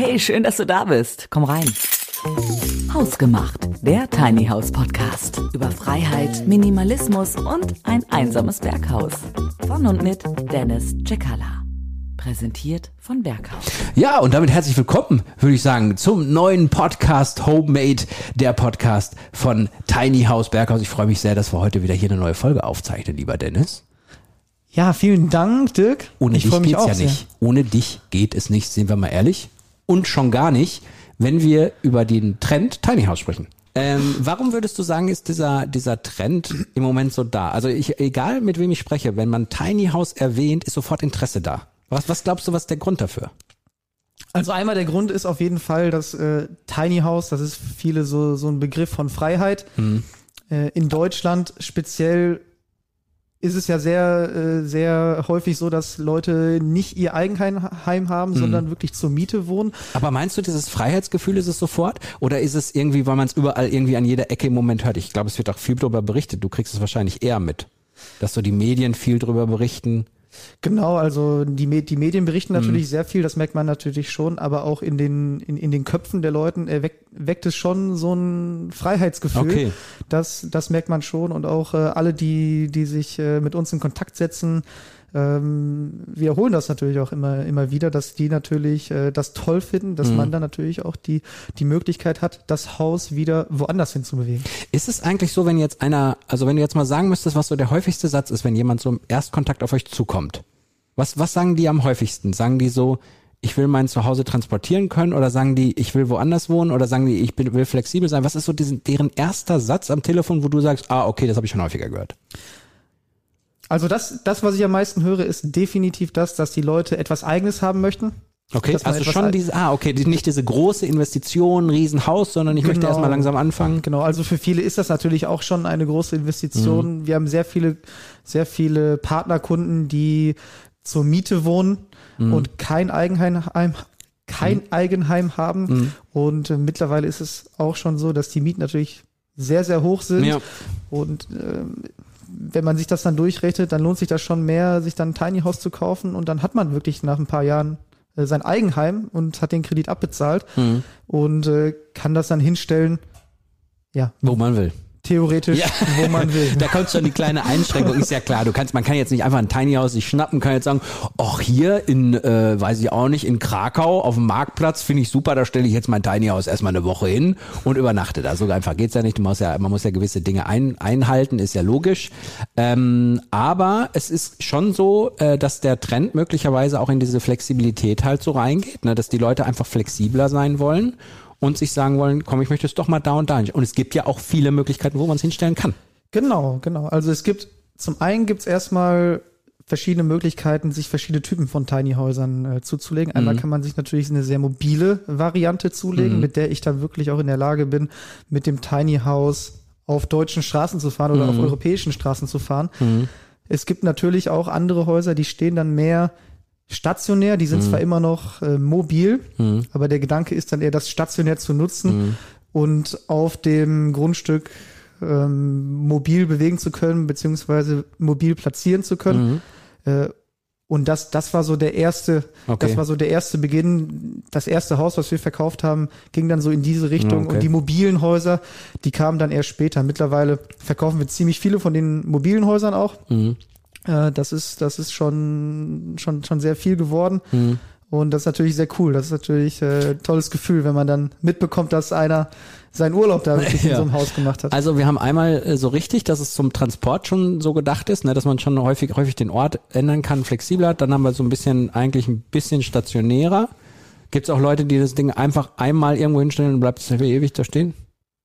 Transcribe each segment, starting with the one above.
Hey, schön, dass du da bist. Komm rein. Hausgemacht, der Tiny House Podcast über Freiheit, Minimalismus und ein einsames Berghaus. Von und mit Dennis Cekala. Präsentiert von Berghaus. Ja, und damit herzlich willkommen, würde ich sagen, zum neuen Podcast Homemade, der Podcast von Tiny House Berghaus. Ich freue mich sehr, dass wir heute wieder hier eine neue Folge aufzeichnen, lieber Dennis. Ja, vielen Dank, Dirk. Ohne ich dich freue mich geht's auch ja sehr. nicht. Ohne dich geht es nicht, sind wir mal ehrlich. Und schon gar nicht, wenn wir über den Trend Tiny House sprechen. Ähm, warum würdest du sagen, ist dieser, dieser Trend im Moment so da? Also ich, egal mit wem ich spreche, wenn man Tiny House erwähnt, ist sofort Interesse da. Was, was glaubst du, was ist der Grund dafür? Also einmal der Grund ist auf jeden Fall, dass äh, Tiny House, das ist für viele so, so ein Begriff von Freiheit. Mhm. Äh, in Deutschland speziell ist es ja sehr, äh, sehr häufig so, dass Leute nicht ihr Eigenheim haben, Mhm. sondern wirklich zur Miete wohnen. Aber meinst du, dieses Freiheitsgefühl ist es sofort? Oder ist es irgendwie, weil man es überall irgendwie an jeder Ecke im Moment hört? Ich glaube, es wird auch viel darüber berichtet. Du kriegst es wahrscheinlich eher mit. Dass so die Medien viel darüber berichten. Genau, also die, die Medien berichten Mhm. natürlich sehr viel, das merkt man natürlich schon, aber auch in den, in, in den Köpfen der Leuten äh, weckt, weckt es schon so ein Freiheitsgefühl. Okay. Das, das merkt man schon und auch äh, alle, die, die sich äh, mit uns in Kontakt setzen, ähm, wiederholen das natürlich auch immer, immer wieder, dass die natürlich äh, das toll finden, dass Mhm. man dann natürlich auch die, die Möglichkeit hat, das Haus wieder woanders hinzubewegen. Ist es eigentlich so, wenn jetzt einer, also wenn du jetzt mal sagen müsstest, was so der häufigste Satz ist, wenn jemand so im Erstkontakt auf euch zukommt? Was, was sagen die am häufigsten? Sagen die so, ich will mein Zuhause transportieren können oder sagen die, ich will woanders wohnen oder sagen die, ich bin, will flexibel sein? Was ist so diesen, deren erster Satz am Telefon, wo du sagst, ah, okay, das habe ich schon häufiger gehört? Also das, das, was ich am meisten höre, ist definitiv das, dass die Leute etwas Eigenes haben möchten. Okay, also schon diese, ah, okay, die, nicht diese große Investition, Riesenhaus, sondern ich möchte Genau. erstmal langsam anfangen. Genau, also für viele ist das natürlich auch schon eine große Investition. Wir haben sehr viele, sehr viele Partnerkunden, die zur Miete wohnen und kein Eigenheim, kein Eigenheim haben. Und äh, mittlerweile ist es auch schon so, dass die Mieten natürlich sehr, sehr hoch sind. Ja. Und ähm, wenn man sich das dann durchrechnet, dann lohnt sich das schon mehr, sich dann ein Tiny House zu kaufen und dann hat man wirklich nach ein paar Jahren äh, sein Eigenheim und hat den Kredit abbezahlt und äh, kann das dann hinstellen, ja, Wo man will. Theoretisch, Ja. wo man will. Da kommt schon die kleine Einschränkung, ist ja klar. Du kannst, man kann jetzt nicht einfach ein Tiny House sich schnappen, kann jetzt sagen, ach hier in, äh, weiß ich auch nicht, in Krakau auf dem Marktplatz finde ich super, da stelle ich jetzt mein Tiny House erstmal eine Woche hin und übernachte da. So einfach geht's ja nicht. Du musst ja, man muss ja gewisse Dinge ein, einhalten, ist ja logisch. Ähm, aber es ist schon so, äh, dass der Trend möglicherweise auch in diese Flexibilität halt so reingeht, ne? dass die Leute einfach flexibler sein wollen und sich sagen wollen, komm, ich möchte es doch mal da und da. Und es gibt ja auch viele Möglichkeiten, wo man es hinstellen kann. Genau, genau. Also es gibt, zum einen gibt es erstmal verschiedene Möglichkeiten, sich verschiedene Typen von Tiny Häusern äh, zuzulegen. Einmal Mhm. kann man sich natürlich eine sehr mobile Variante zulegen, mit der ich dann wirklich auch in der Lage bin, mit dem Tiny House auf deutschen Straßen zu fahren oder Mhm. auf europäischen Straßen zu fahren. Es gibt natürlich auch andere Häuser, die stehen dann mehr stationär, die Mhm. sind zwar immer noch äh, mobil, aber der Gedanke ist dann eher, das stationär zu nutzen Mhm. und auf dem Grundstück ähm, mobil bewegen zu können, beziehungsweise mobil platzieren zu können. Äh, und das, das war so der erste, Okay. das war so der erste Beginn. Das erste Haus, was wir verkauft haben, ging dann so in diese Richtung. Okay. Und die mobilen Häuser, die kamen dann erst später. Mittlerweile verkaufen wir ziemlich viele von den mobilen Häusern auch. Mhm. Äh, das ist, das ist schon, schon, schon sehr viel geworden. Mhm. Und das ist natürlich sehr cool. Das ist natürlich äh, ein tolles Gefühl, wenn man dann mitbekommt, dass einer seinen Urlaub da wirklich in Ja. so einem Haus gemacht hat. Also wir haben einmal äh, so richtig, dass es zum Transport schon so gedacht ist, ne, dass man schon häufig, häufig den Ort ändern kann, flexibler. Dann haben wir so ein bisschen, eigentlich ein bisschen stationärer. Gibt es auch Leute, die das Ding einfach einmal irgendwo hinstellen und bleibt es für ewig da stehen?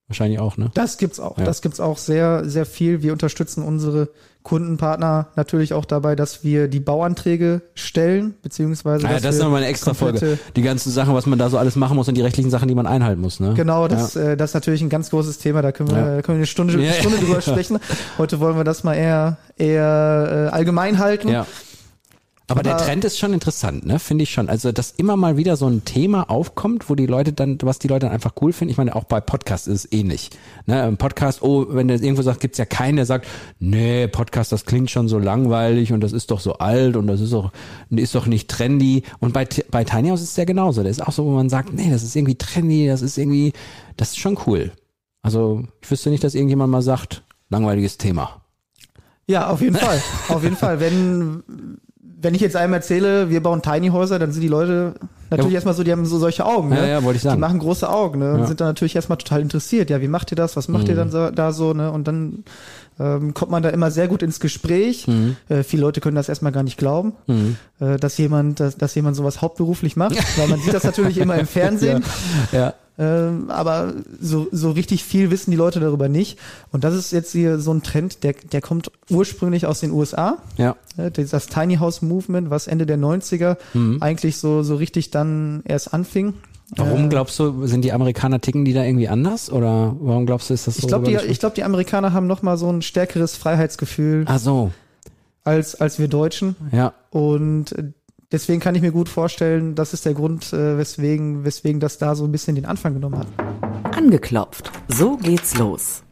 Wahrscheinlich auch, ne? Das gibt's auch. Ja. Das gibt's auch sehr, sehr viel. Wir unterstützen unsere Kundenpartner natürlich auch dabei, dass wir die Bauanträge stellen, beziehungsweise. Ja, dass das ist nochmal eine extra Folge. Die ganzen Sachen, was man da so alles machen muss und die rechtlichen Sachen, die man einhalten muss, ne? Genau, das, äh, das ist natürlich ein ganz großes Thema. Da können wir, Ja. können wir eine Stunde, Ja, eine Stunde ja. drüber sprechen. Heute wollen wir das mal eher, eher äh, allgemein halten. Ja. Aber der Trend ist schon interessant, ne? Finde ich schon. Also, dass immer mal wieder so ein Thema aufkommt, wo die Leute dann, was die Leute dann einfach cool finden. Ich meine, auch bei Podcasts ist es ähnlich. Ne? Im Podcast, oh, wenn der irgendwo sagt, gibt's ja keinen, der sagt, nee, Podcast, das klingt schon so langweilig und das ist doch so alt und das ist doch, ist doch nicht trendy. Und bei, bei Tiny House ist es ja genauso. Das ist auch so, wo man sagt, nee, das ist irgendwie trendy, das ist irgendwie, das ist schon cool. Also, ich wüsste nicht, dass irgendjemand mal sagt, langweiliges Thema. Ja, auf jeden Fall. auf jeden Fall. Wenn, wenn ich jetzt einem erzähle, wir bauen Tiny Häuser, dann sind die Leute natürlich Ja. erstmal so, die haben so solche Augen. Ne? Ja, ja, wollte ich sagen. Die machen große Augen ne? und Ja. sind dann natürlich erstmal total interessiert. Ja, wie macht ihr das? Was macht ihr dann so, da so? Ne? Und dann ähm, kommt man da immer sehr gut ins Gespräch. Mhm. Äh, viele Leute können das erstmal gar nicht glauben, äh, dass jemand, dass, dass jemand sowas hauptberuflich macht, weil man sieht das natürlich immer im Fernsehen. Ja. Ähm, aber so, so richtig viel wissen die Leute darüber nicht. Und das ist jetzt hier so ein Trend, der, der kommt ursprünglich aus den USA. Ja. Ja, Das Tiny House Movement, was Ende der 90er Mhm. eigentlich so, so richtig dann erst anfing. Warum Äh, glaubst du, sind die Amerikaner ticken die da irgendwie anders oder warum glaubst du, ist das so? ich glaube, die, ich glaub, die Amerikaner haben noch mal so ein stärkeres Freiheitsgefühl Ach so, als, als wir Deutschen. ja. Und äh, deswegen kann ich mir gut vorstellen, das ist der Grund, äh, weswegen, weswegen das da so ein bisschen den Anfang genommen hat. Angeklopft. So geht's los.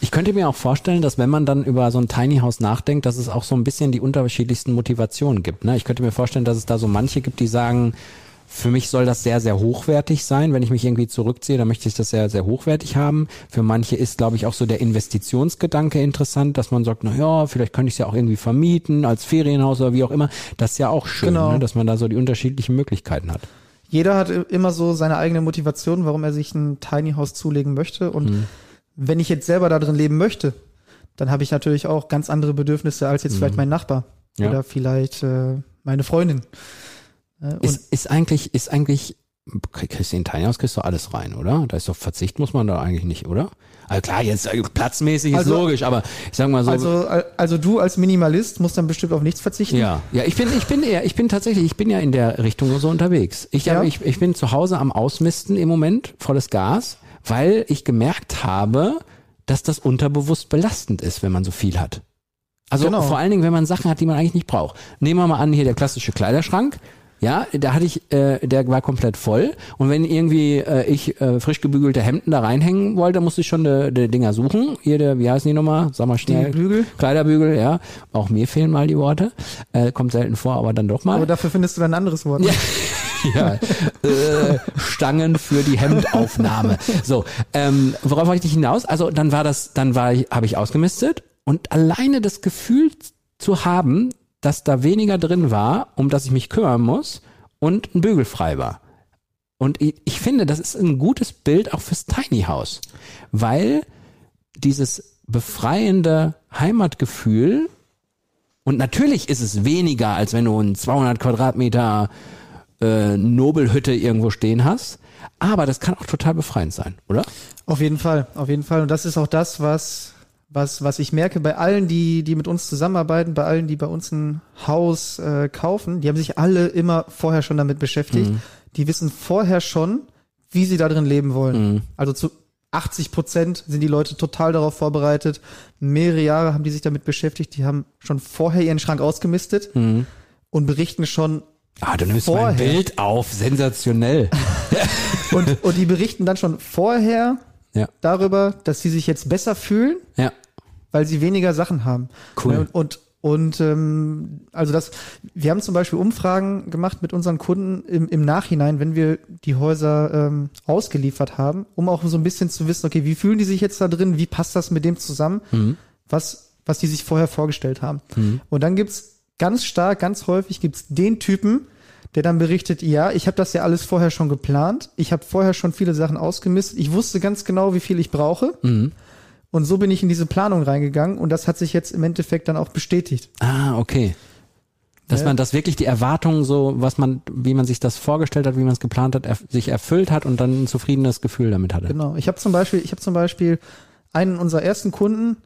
Ich könnte mir auch vorstellen, dass wenn man dann über so ein Tiny House nachdenkt, dass es auch so ein bisschen die unterschiedlichsten Motivationen gibt. Ne? Ich könnte mir vorstellen, dass es da so manche gibt, die sagen, für mich soll das sehr, sehr hochwertig sein. Wenn ich mich irgendwie zurückziehe, dann möchte ich das sehr, sehr hochwertig haben. Für manche ist, glaube ich, auch so der Investitionsgedanke interessant, dass man sagt, na ja, vielleicht könnte ich es ja auch irgendwie vermieten als Ferienhaus oder wie auch immer. Das ist ja auch schön, Genau. ne? dass man da so die unterschiedlichen Möglichkeiten hat. Jeder hat immer so seine eigene Motivation, warum er sich ein Tiny House zulegen möchte. Und Mhm. wenn ich jetzt selber da drin leben möchte, dann habe ich natürlich auch ganz andere Bedürfnisse als jetzt vielleicht mein Nachbar Mhm. Ja. oder vielleicht äh, meine Freundin. Äh, und Ist, ist eigentlich, ist eigentlich, kriegst du in Tiny House kriegst du alles rein, oder? Da ist doch Verzicht muss man da eigentlich nicht, oder? Also klar, jetzt äh, platzmäßig ist Also- logisch, aber ich sag mal so. also, al- also du als Minimalist musst dann bestimmt auf nichts verzichten. ja, ja, ich bin, ich bin eher, ich bin tatsächlich, ich bin ja in der Richtung so unterwegs. Ich, Ja? ich, ich bin zu Hause am Ausmisten im Moment, volles Gas, weil ich gemerkt habe, dass das unterbewusst belastend ist, wenn man so viel hat. Also Genau. vor allen Dingen, wenn man Sachen hat, die man eigentlich nicht braucht. Nehmen wir mal an, hier der klassische Kleiderschrank. Ja, da hatte ich, äh, der war komplett voll. Und wenn irgendwie äh, ich äh, frisch gebügelte Hemden da reinhängen wollte, musste ich schon die, die Dinger suchen. Hier, der, wie heißen die nochmal? Sag mal schnell. Bügel? Kleiderbügel, ja. Auch mir fehlen mal die Worte. Äh, kommt selten vor, aber dann doch mal. Aber dafür findest du dann ein anderes Wort. Ja. ja, äh, Stangen für die Hemdaufnahme. So, ähm, worauf wollte ich hinaus? Also dann war das, dann war ich, habe ich ausgemistet und alleine das Gefühl zu haben, dass da weniger drin war, um das ich mich kümmern muss und ein Bügel frei war. Und ich, ich finde, das ist ein gutes Bild auch fürs Tiny House, weil dieses befreiende Heimatgefühl und natürlich ist es weniger, als wenn du ein 200 Quadratmeter äh, Nobelhütte irgendwo stehen hast. Aber das kann auch total befreiend sein, oder? Auf jeden Fall, auf jeden Fall. Und das ist auch das, was, was, was ich merke bei allen, die, die mit uns zusammenarbeiten, bei allen, die bei uns ein Haus äh, kaufen, die haben sich alle immer vorher schon damit beschäftigt. Die wissen vorher schon, wie sie da drin leben wollen. Also zu 80 Prozent sind die Leute total darauf vorbereitet. Mehrere Jahre haben die sich damit beschäftigt. Die haben schon vorher ihren Schrank ausgemistet und berichten schon Ah, du nimmst mein Vorher. Bild auf, sensationell. und, und die berichten dann schon vorher Ja, darüber, dass sie sich jetzt besser fühlen, ja. Weil sie weniger Sachen haben. Cool. Und, und, und ähm, also das, wir haben zum Beispiel Umfragen gemacht mit unseren Kunden im, im Nachhinein, wenn wir die Häuser ähm, ausgeliefert haben, um auch so ein bisschen zu wissen, okay, wie fühlen die sich jetzt da drin, wie passt das mit dem zusammen, was, was die sich vorher vorgestellt haben. Und dann gibt's ganz stark, ganz häufig gibt's den Typen, der dann berichtet, ja, ich habe das ja alles vorher schon geplant, ich habe vorher schon viele Sachen ausgemistet, ich wusste ganz genau, wie viel ich brauche. Und so bin ich in diese Planung reingegangen und das hat sich jetzt im Endeffekt dann auch bestätigt. Ah, okay. Dass man das wirklich die Erwartungen so, was man, wie man sich das vorgestellt hat, wie man es geplant hat, erf sich erfüllt hat und dann ein zufriedenes Gefühl damit hatte. Genau. Ich habe zum Beispiel, ich habe zum Beispiel einen unserer ersten Kunden,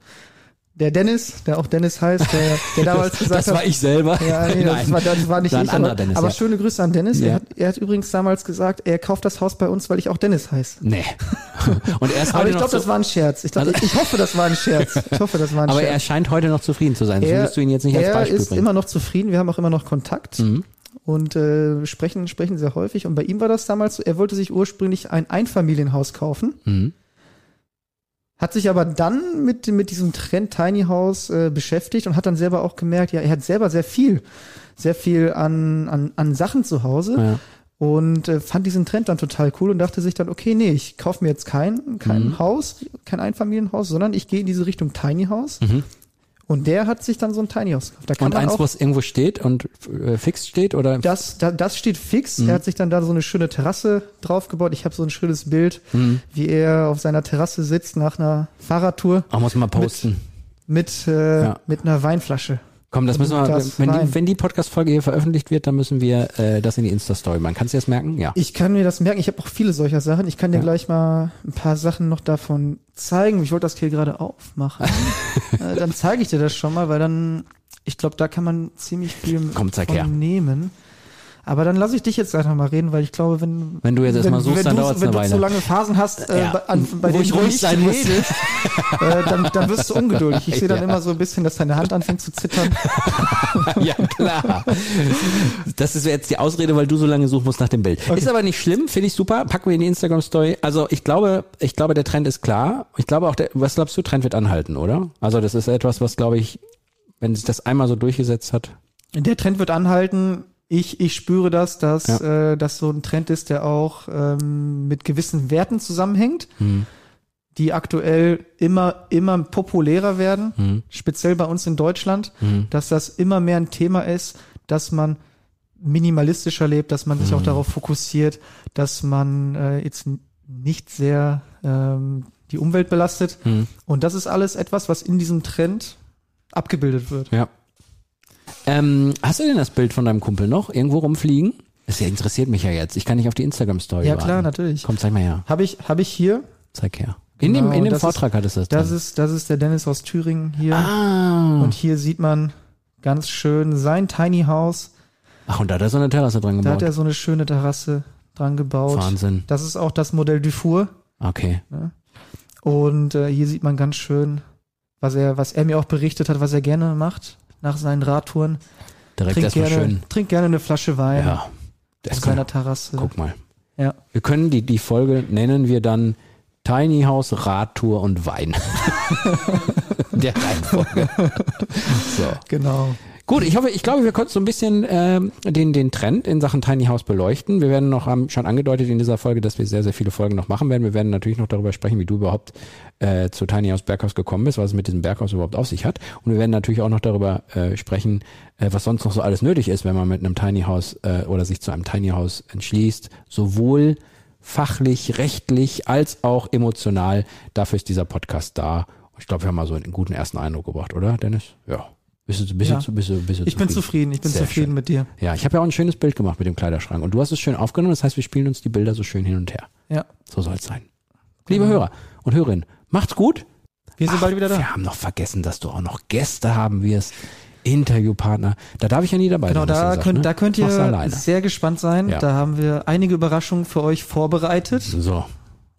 der Dennis, der auch Dennis heißt, der, der damals gesagt das war hat, ich selber. Ja, nee, das, war, das war nicht War ich, aber, Dennis, aber ja. schöne Grüße an Dennis. Ja. Er, hat, er hat übrigens damals gesagt, er kauft das Haus bei uns, weil ich auch Dennis heiße. Nee. Und er ist Aber ich glaube, so, das war ein Scherz. Ich, glaub, Also- ich, hoffe, das war ein Scherz. Ich hoffe, das war ein aber er Scherz. scheint heute noch zufrieden zu sein. Das er, würdest du ihn jetzt nicht als er Beispiel ist bringen. immer noch zufrieden. Wir haben auch immer noch Kontakt Mhm. und äh, sprechen, sprechen sehr häufig. Und bei ihm war das damals so, er wollte sich ursprünglich ein Einfamilienhaus kaufen. Mhm. Hat sich aber dann mit, mit diesem Trend Tiny House äh, beschäftigt und hat dann selber auch gemerkt, ja, er hat selber sehr viel, sehr viel an, an, an Sachen zu Hause Ja. und äh, fand diesen Trend dann total cool und dachte sich dann, okay, nee, ich kaufe mir jetzt kein, kein Mhm. Haus, kein Einfamilienhaus, sondern ich gehe in diese Richtung Tiny House. Mhm. Und der hat sich dann so ein Tiny House gekauft. Da kann Und eins, auch, wo es irgendwo steht und äh, fix steht oder? das, da, das steht fix. Mhm. Er hat sich dann da so eine schöne Terrasse draufgebaut. Ich habe so ein schönes Bild, Mhm. wie er auf seiner Terrasse sitzt nach einer Fahrradtour Ach, muss man posten. mit, äh, Ja. mit einer Weinflasche. Komm, das müssen wir, Das wenn die, wenn die Podcast-Folge hier veröffentlicht wird, dann müssen wir äh, das in die Insta-Story machen. Kannst du das merken? Ja. Ich kann mir das merken. Ich habe auch viele solcher Sachen. Ich kann dir Ja. gleich mal ein paar Sachen noch davon zeigen. Ich wollte das hier gerade aufmachen. äh, dann zeige ich dir das schon mal, weil dann, ich glaube, da kann man ziemlich viel Komm, zeig von her. nehmen. Aber dann lasse ich dich jetzt einfach mal reden, weil ich glaube, wenn Wenn du jetzt erstmal suchst, wenn dann du- dauert's wenn eine du Weile. so lange Phasen hast, äh, Ja. bei, an, bei Wo denen ich du ruhig nicht sein muss. äh, dann, dann wirst du ungeduldig. Ich sehe dann Ja. immer so ein bisschen, dass deine Hand anfängt zu zittern. ja, klar. Das ist jetzt die Ausrede, weil du so lange suchen musst nach dem Bild. Ist aber nicht schlimm, finde ich super. Packen wir in die Instagram-Story. Also ich glaube, ich glaube, der Trend ist klar. Ich glaube auch, der, was glaubst du, Trend wird anhalten, oder? Also das ist etwas, was, glaube ich, wenn sich das einmal so durchgesetzt hat. Der Trend wird anhalten. Ich, ich spüre das, dass äh, das so ein Trend ist, der auch ähm, mit gewissen Werten zusammenhängt, Hm. die aktuell immer, immer populärer werden, Hm. speziell bei uns in Deutschland, Hm. dass das immer mehr ein Thema ist, dass man minimalistischer lebt, dass man sich auch darauf fokussiert, dass man äh, jetzt nicht sehr ähm, die Umwelt belastet. Hm. Und das ist alles etwas, was in diesem Trend abgebildet wird. Ja. Ähm, hast du denn das Bild von deinem Kumpel noch irgendwo rumfliegen? Das ja, interessiert mich ja jetzt. Ich kann nicht auf die Instagram-Story Ja, warten. klar, natürlich. Komm, zeig mal her. Habe ich, habe ich hier. Zeig her. In Genau, dem, in dem Vortrag hattest du das Das drin. ist, das ist der Dennis aus Thüringen hier. ah. Und hier sieht man ganz schön sein Tiny House. Ach, und da hat er so eine Terrasse dran Da gebaut. hat er so eine schöne Terrasse dran gebaut. Wahnsinn. Das ist auch das Modell Dufour. Okay. Und äh, hier sieht man ganz schön, was er, was er mir auch berichtet hat, was er gerne macht nach seinen Radtouren. Direkt Trinkt erstmal gerne, schön. trinkt gerne eine Flasche Wein Ja. auf seiner Terrasse. guck mal. Ja. Wir können die, die Folge nennen wir dann Tiny House, Radtour und Wein. Der Reihenfolge. so. Genau. Gut, ich hoffe, ich glaube, wir konnten so ein bisschen ähm, den, den Trend in Sachen Tiny House beleuchten. Wir werden noch, haben schon angedeutet in dieser Folge, dass wir sehr, sehr viele Folgen noch machen werden. Wir werden natürlich noch darüber sprechen, wie du überhaupt äh, zu Tiny House Berghaus gekommen bist, was es mit diesem Berghaus überhaupt auf sich hat. Und wir werden natürlich auch noch darüber äh, sprechen, äh, was sonst noch so alles nötig ist, wenn man mit einem Tiny House äh, oder sich zu einem Tiny House entschließt. Sowohl fachlich, rechtlich als auch emotional. Dafür ist dieser Podcast da. Ich glaube, wir haben mal so einen guten ersten Eindruck gebracht, oder, Dennis? Ja. Bist du, bist Ja. du, bist du, bist du Ich bin zufrieden, ich bin Sehr zufrieden schön. mit dir. Ja, ich habe ja auch ein schönes Bild gemacht mit dem Kleiderschrank und du hast es schön aufgenommen. Das heißt, wir spielen uns die Bilder so schön hin und her. Ja. So soll es sein. Liebe Genau. Hörer und Hörerinnen, macht's gut. Wir sind Ach, bald wieder da. Wir haben noch vergessen, dass du auch noch Gäste haben wirst. Interviewpartner. Da darf ich ja nie dabei Genau, sein. du da gesagt, könnt, ne? da könnt ihr sehr gespannt sein. Ja. Da haben wir einige Überraschungen für euch vorbereitet So,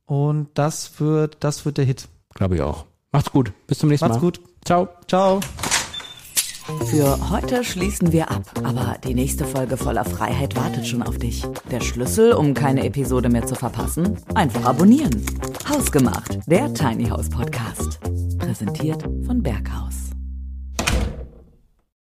und das wird, das wird der Hit. glaube ich auch. Macht's gut. Bis zum nächsten Macht's Mal. gut. Ciao. Ciao. Für heute schließen wir ab, aber die nächste Folge voller Freiheit wartet schon auf dich. Der Schlüssel, um keine Episode mehr zu verpassen? Einfach abonnieren. Hausgemacht, der Tiny House Podcast. Präsentiert von Berghaus.